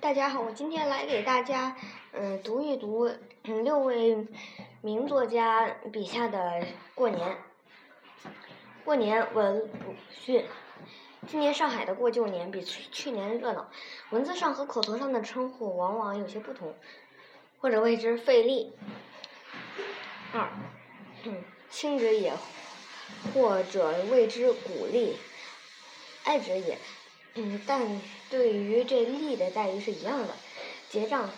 大家好，我今天来给大家嗯读一读嗯六位名作家笔下的过年。过年文鲁迅。今年上海的过旧年比去去年热闹，文字上和口头上的称呼往往有些不同，或者谓之费力。二，嗯，亲者也，或者谓之鼓励，爱者也。嗯，但对于这利的待遇是一样的。结账，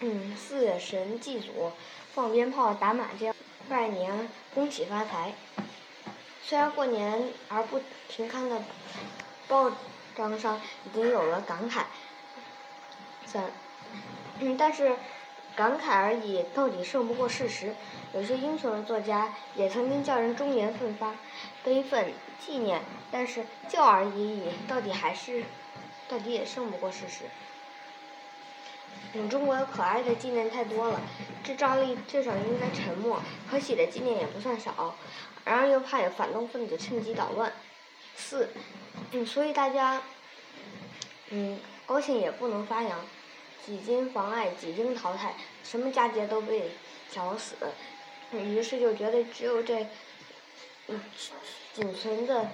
嗯，祀神祭祖，放鞭炮，打麻将，拜年，恭喜发财。虽然过年而不停刊的报章上已经有了感慨，三，嗯，但是感慨而已，到底胜不过事实。有些英雄的作家也曾经叫人中年奋发，悲愤纪念，但是叫而已矣，到底还是，到底也胜不过事实。嗯，中国可爱的纪念太多了，这照例至少应该沉默，可喜的纪念也不算少，然而又怕有反动分子趁机捣乱。四，嗯，所以大家，嗯，高兴也不能发扬，几经妨碍，几经淘汰，什么佳节都被绞死。于是就觉得只有这，嗯，仅存的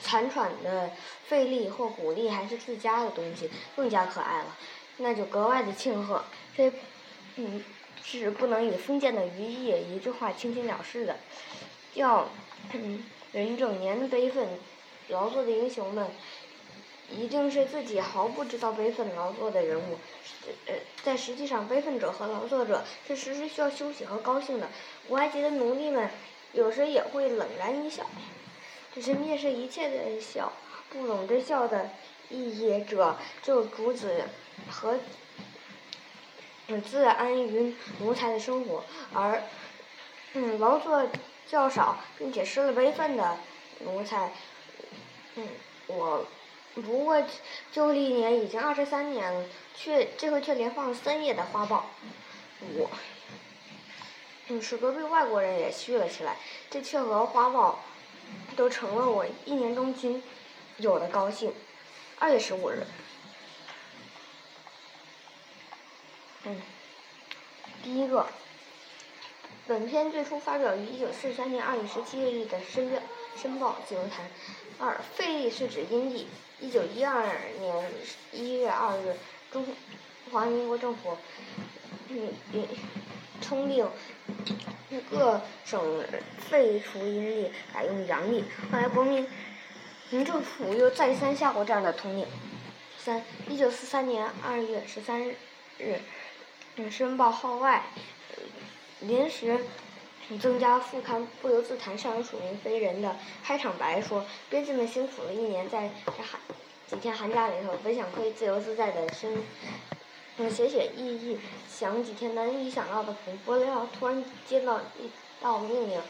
残喘的费力或鼓励还是自家的东西更加可爱了，那就格外的庆贺。这，嗯，是不能以封建的余意一句话轻轻了事的，叫，嗯，人整年悲愤劳作的英雄们。一定是自己毫不知道悲愤劳作的人物，呃，在实际上，悲愤者和劳作者是时时需要休息和高兴的。古埃及的奴隶们有时也会冷然一笑，只是蔑视一切的笑，不懂这笑的意义者，就主子和自安于奴才的生活，而嗯，劳作较少并且失了悲愤的奴才，嗯，我。不过，旧历年已经二十三年了，却这回却连放了三夜的花报，我，使隔壁外国人也续了起来，这却和花报，都成了我一年中仅有的高兴。二月十五日，嗯，第一个，本片最初发表于一九四三年二月十七日的《申月申报》自由谈。二，费力是指阴历。一九一二年一月二日，中华民国政府嗯嗯通令各省废除阴历，改用阳历。后来国民民政府又再三下过这样的通令。三，一九四三年二月十三日，嗯，申报号外临时。增加副刊不由自弹，上有署名非人的开场白说：“编辑们辛苦了一年，在这寒几天寒假里头，本想可以自由自在的生，嗯，写写意意，想几天难以想到的，不料突然接到一道命令，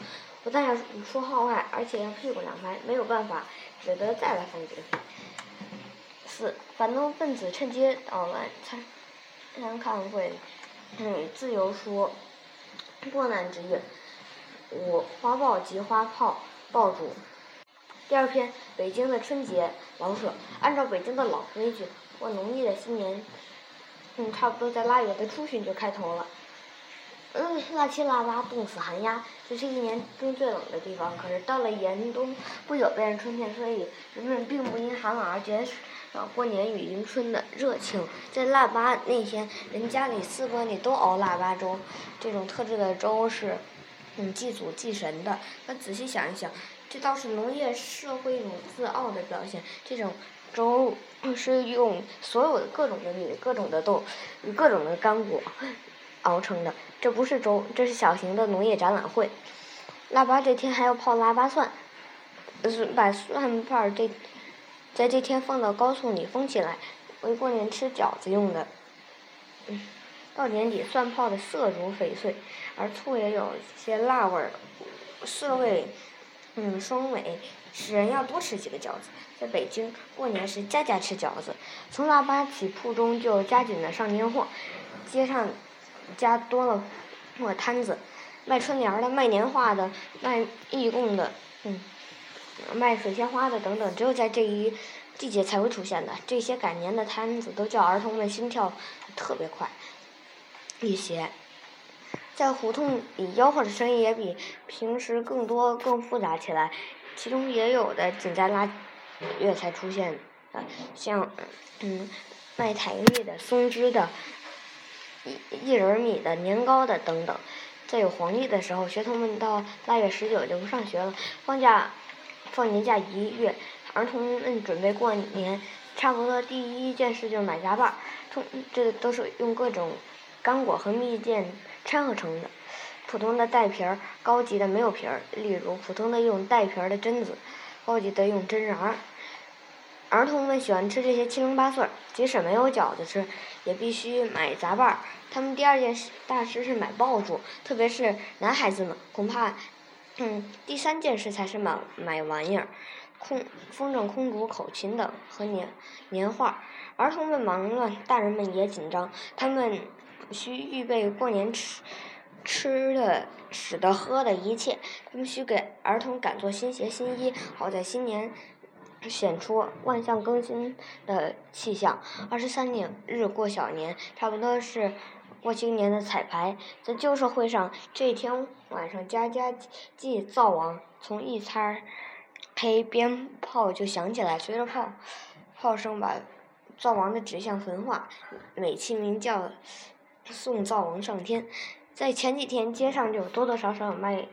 不但要出号外，而且要屁股两拍，没有办法，只得再来放几个四，反动分子趁机捣乱，参参看会，嗯，自由说，过难之月。五花炮及花炮爆竹。第二篇，北京的春节老舍。按照北京的老规矩，过农历的新年，嗯，差不多在腊月的初旬就开头了。嗯，腊七腊八冻死寒鸦，这是一年中最冷的地方。可是到了严冬，不久便是春天，所以人们并不因寒冷而减少过年与迎春的热情。在腊八那天，人家里四锅里都熬腊八粥，这种特制的粥是。嗯，祭祖祭神的。可仔细想一想，这倒是农业社会一种自傲的表现。这种粥是用所有的各种的米、各种的豆、各种的干果熬成的。这不是粥，这是小型的农业展览会。腊八这天还要泡腊八蒜，把蒜瓣儿这在这天放到高醋里封起来，为过年吃饺子用的。到年底，蒜泡的色如翡翠，而醋也有些辣味儿，色味嗯双美，使人要多吃几个饺子。在北京过年时，家家吃饺子，从腊八起，铺中就加紧的上年货，街上加多了货摊子，卖春联的、卖年画的、卖义供的，嗯，卖水仙花的等等，只有在这一季节才会出现的。这些赶年的摊子都叫儿童们心跳特别快一些。在胡同里吆喝的声音也比平时更多、更复杂起来，其中也有的仅在腊月才出现的，像嗯卖台历的、松枝的、一一仁米的、年糕的等等。在有黄历的时候，学童们到腊月十九就不上学了，放假放年假一月，儿童们准备过年，差不多第一件事就是买杂拌儿，通这都是用各种干果和蜜饯。掺合成的，普通的带皮儿，高级的没有皮儿。例如，普通的用带皮儿的榛子，高级的用榛瓤儿。儿童们喜欢吃这些七零八碎儿，即使没有饺子吃，也必须买杂拌儿。他们第二件事大事是买爆竹，特别是男孩子们，恐怕，嗯，第三件事才是买买玩意儿，空风筝、空竹、口琴等和年年画。儿童们忙乱，大人们也紧张，他们。需预备过年吃吃的、使的、喝的一切。他们需给儿童赶做新鞋、新衣，好在新年显出万象更新的气象。二十三年日过小年，差不多是过新年的彩排。在旧社会上，这天晚上家家祭灶王，从一擦黑鞭炮就响起来，随着炮炮声把灶王的纸像焚化，美其名叫。送灶王上天，在前几天街上就多多少少有卖，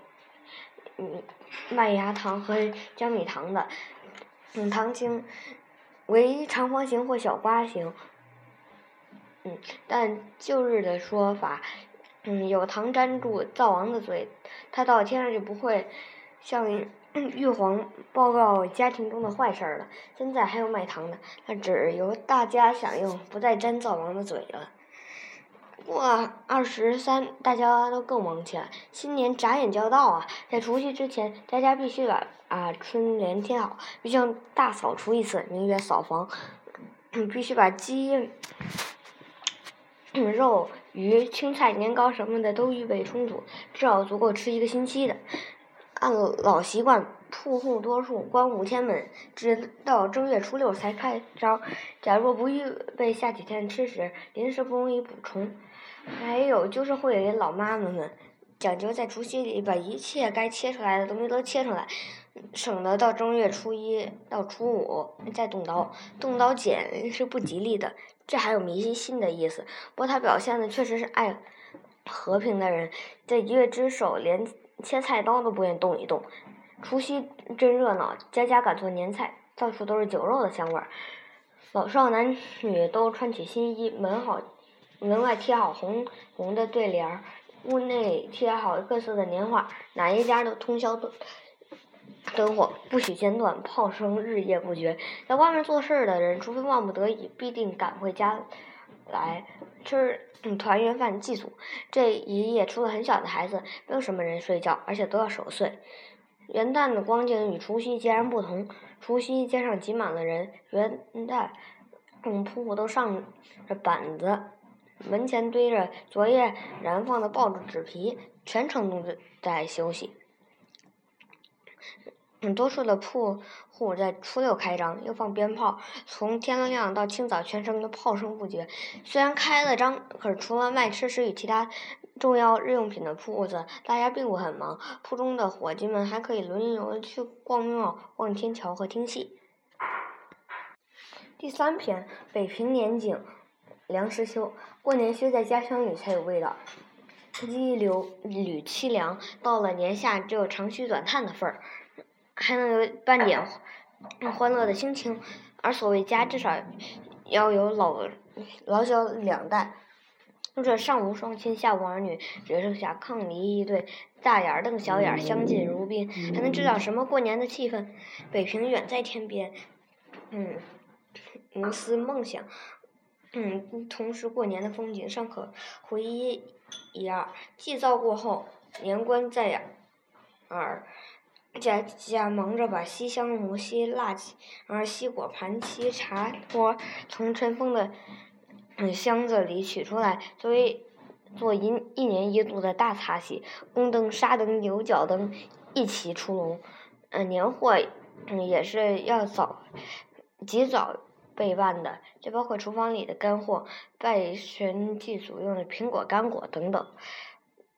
嗯，麦芽糖和江米糖的，嗯，糖形为长方形或小瓜形，嗯，但旧日的说法，嗯，有糖粘住灶王的嘴，他到天上就不会向 玉皇报告家庭中的坏事了。现在还有卖糖的，那只由大家享用，不再粘灶王的嘴了。过二十三，大家都更忙起来。新年眨眼就要到啊！在除夕之前，家家必须把啊春联贴好，必须大扫除一次，名曰扫房。必须把鸡、肉、鱼、青菜、年糕什么的都预备充足，至少足够吃一个星期的。按老习惯，铺户多数关五天门，直到正月初六才开张。假若不预备下几天吃食，临时不容易补充。还有就是会给老妈妈们，讲究在除夕里把一切该切出来的东西都切出来，省得到正月初一到初五再动刀。动刀剪是不吉利的，这还有迷信的意思。不过他表现的确实是爱和平的人，在一月之首连切菜刀都不愿动一动。除夕真热闹，家家赶做年菜，到处都是酒肉的香味儿。老少男女都穿起新衣，门好。门外贴好红红的对联儿，屋内贴好各色的年画，哪一家都通宵灯灯火，不许间断，炮声日夜不绝。在外面做事的人，除非万不得已，必定赶回家来吃团圆饭祭祖。这一夜，除了很小的孩子，没有什么人睡觉，而且都要守岁。元旦的光景与除夕截然不同，除夕街上挤满了人，元旦嗯铺户都上着板子。门前堆着昨夜燃放的爆竹纸皮，全城都在休息。嗯多数的铺户在初六开张，又放鞭炮，从天亮到清早，全城的炮声不绝。虽然开了张，可是除了卖吃食与其他重要日用品的铺子，大家并不很忙。铺中的伙计们还可以轮流去逛庙、望天桥和听戏。第三篇，北平年景。梁实秋，过年需在家乡里才有味道。一流缕凄凉，到了年下只有长吁短叹的份儿，还能有半点欢乐的心情。而所谓家，至少要有老老小两代，或者上无双亲，下无儿女，只剩下伉俪一对，大眼瞪小眼，相敬如宾，还能知道什么过年的气氛。北平远在天边，嗯，无思梦想。嗯，同时过年的风景尚可回忆一二。祭灶过后，年关在耳，家家忙着把西厢炉、西蜡而西果盘、西茶托从尘封的箱子里取出来，作为做一一年一度的大擦洗。宫灯、纱灯、牛角灯一齐出笼。嗯，年货嗯也是要早。及早备办的，就包括厨房里的干货、拜神祭祖用的苹果、干果等等。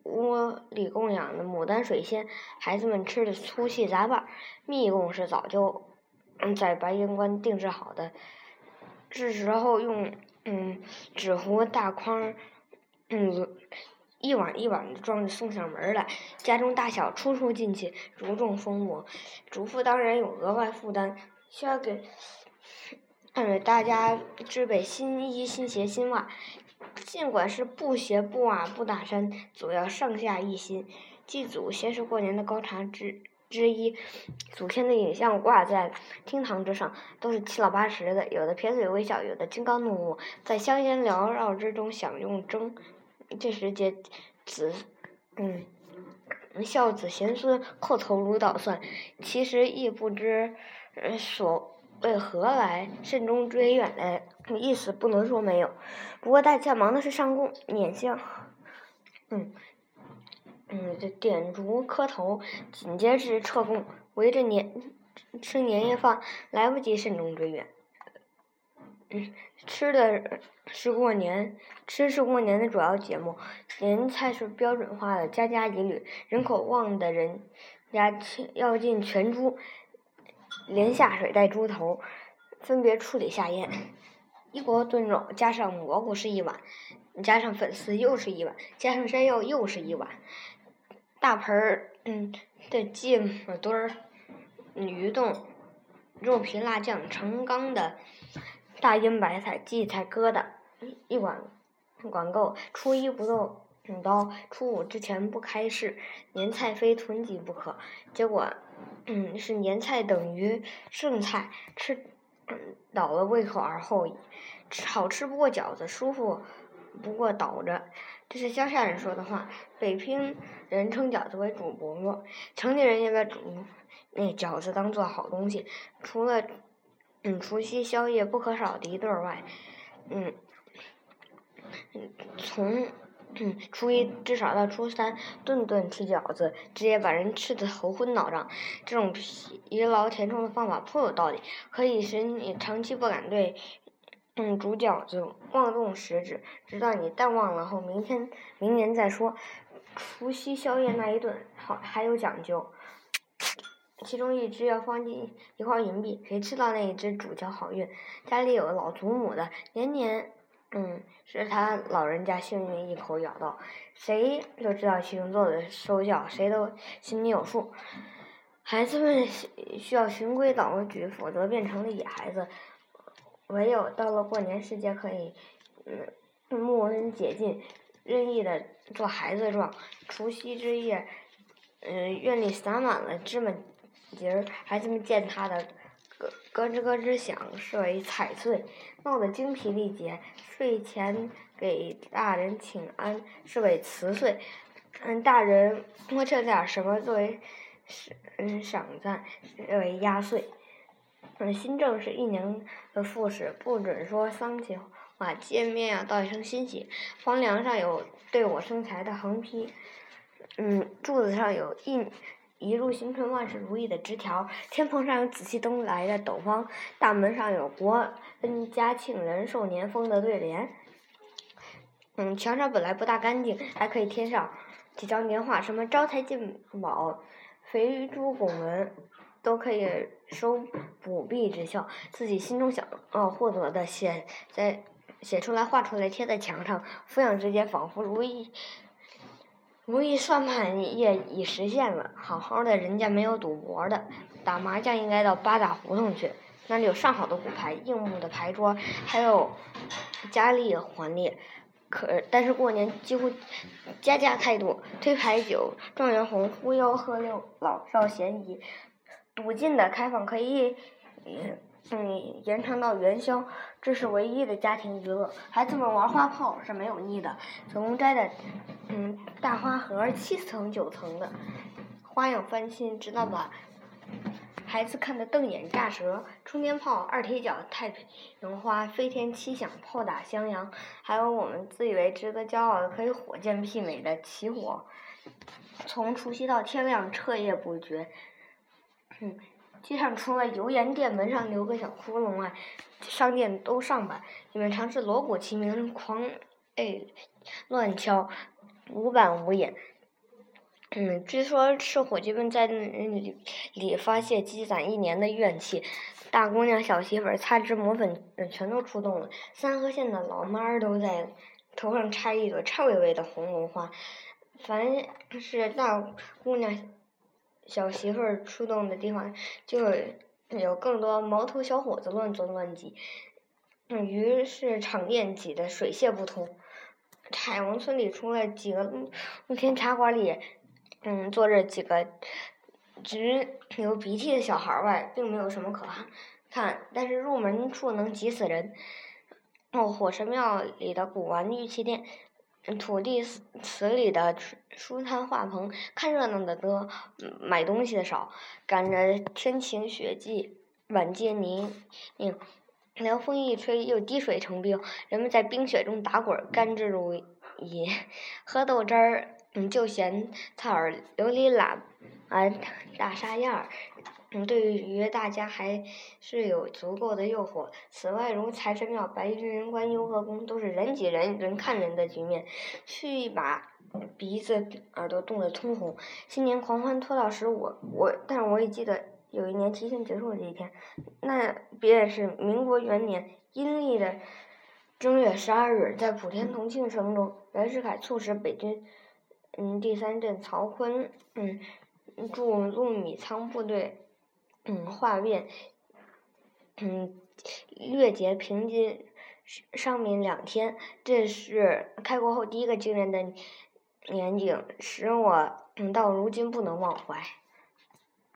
屋里供养的牡丹水仙，孩子们吃的粗细杂拌，蜜供是早就在白云观定制好的，是时候用嗯纸糊大筐嗯一碗一碗的装着送上门来。家中大小出出进进，如众疯魔。主妇当然有额外负担，需要给嗯大家置备新衣、新鞋、新袜。尽管是布鞋、布袜、布大衫，总要上下一心。祭祖先是过年的高潮之之一，祖先的影像挂在厅堂之上，都是七老八十的，有的撇嘴微笑，有的金刚怒目，在香烟缭绕之中享用蒸。这时节子，嗯，孝子贤孙叩头如捣蒜，其实亦不知所。为何来慎终追远的？意思不能说没有，不过大家忙的是上供、捻香，嗯，嗯，这点烛磕头，紧接着撤供，围着年吃年夜饭，来不及慎重追远。嗯，吃的是过年，吃是过年的主要节目，年菜是标准化的，家家一律，人口旺的人家要进全猪。连下水带猪头，分别处理下咽。一锅炖肉加上蘑菇是一碗，加上粉丝又是一碗，加上山药又是一碗。大盆儿嗯的芥末墩儿、鱼冻、肉皮辣酱、成缸的大英白菜、荠菜疙瘩，一碗管够。初一不动刀，初五之前不开市，年菜非囤积不可。结果。嗯，是年菜等于剩菜，吃倒了胃口而后已。好吃不过饺子，舒服不过倒着。这是乡下人说的话。北平人称饺子为主饽饽，城里人也把煮那饺子当做好东西。除了嗯除夕宵夜不可少的一对外，嗯嗯从。嗯，初一至少到初三，顿顿吃饺子，直接把人吃的头昏脑胀。这种疲劳填充的方法颇有道理，可以使你长期不敢对嗯煮饺子妄动食指，直到你淡忘了后，明天明年再说。除夕宵夜那一顿好还有讲究，其中一只要放进一块银币，谁吃到那一只主交好运。家里有老祖母的，年年。嗯，是他老人家幸运一口咬到，谁都知道其中做的收效，谁都心里有数。孩子们需要循规蹈矩，否则变成了野孩子。唯有到了过年时节，可以嗯，穆恩解禁，任意的做孩子状。除夕之夜，嗯，院里撒满了芝麻节儿，孩子们见他的。咯咯吱咯吱响，视为踩碎；闹得精疲力竭。睡前给大人请安，视为辞岁。嗯，大人摸这点什么作为嗯赏赞，视为压岁。嗯，新政是一年的复试，不准说丧气话。见面要道一声欣喜。房梁上有对我生财的横批，嗯，柱子上有印。一路新春万事如意的枝条，天棚上有紫气东来的斗方，大门上有国恩家庆人寿年丰的对联。嗯，墙上本来不大干净，还可以贴上几张年画，什么招财进宝、肥猪拱门，都可以收补弊之效。自己心中想要获得的，写在写出来、画出来、贴在墙上，抚养之间仿佛如意。如意算盘也已实现了，好好的人家没有赌博的，打麻将应该到八大胡同去，那里有上好的骨牌、硬木的牌桌，还有佳丽环列。可但是过年几乎家家开赌，推牌九、状元红、呼吆喝六、老少咸宜，赌尽的开放可以。嗯，延长到元宵，这是唯一的家庭娱乐。孩子们玩花炮是没有腻的。子宫摘的，嗯，大花盒七层九层的，花样翻新，直到把孩子看得瞪眼炸舌。冲天炮、二踢脚、太平花、飞天七响、炮打襄阳，还有我们自以为值得骄傲的可以火箭媲美的起火，从除夕到天亮彻夜不绝。嗯。街上除了油盐店门上留个小窟窿外，商店都上班。你们尝试锣鼓齐鸣，狂哎乱敲，无板无眼。嗯，据说是伙计们在那里里发泄积攒一年的怨气。大姑娘、小媳妇儿、擦脂抹粉，全都出动了。三河县的老妈儿都在头上插一朵颤巍巍的红绒花。凡是大姑娘、小媳妇儿出动的地方，就有更多毛头小伙子乱钻乱挤。于是场面挤得水泄不通。彩王村里除了几个露天茶馆里。嗯，坐着几个直流鼻涕的小孩外，并没有什么可怕看。但是入门处能挤死人。哦，火神庙里的古玩玉器店，土地祠里的书摊画棚，看热闹的多，买东西的少。赶着天晴雪霁，晚间泥泞，凉风一吹，又滴水成冰。人们在冰雪中打滚，甘之如饴，喝豆汁儿。嗯，就嫌草儿琉璃喇啊大沙样儿，对于大家还是有足够的诱惑。此外，如财神庙、白云人观、雍和宫，都是人挤人、人看人的局面，去一把鼻子、耳朵冻得通红。新年狂欢拖到十五，我，但是我也记得有一年提前结束的这一天，那便是民国元年阴历的正月十二日，在普天同庆声中，袁世凯促使北军。嗯，第三镇曹锟，嗯，驻陆米仓部队，嗯，画面，嗯，略结平均上面两天，这是开国后第一个惊人的年景，使我到如今不能忘怀。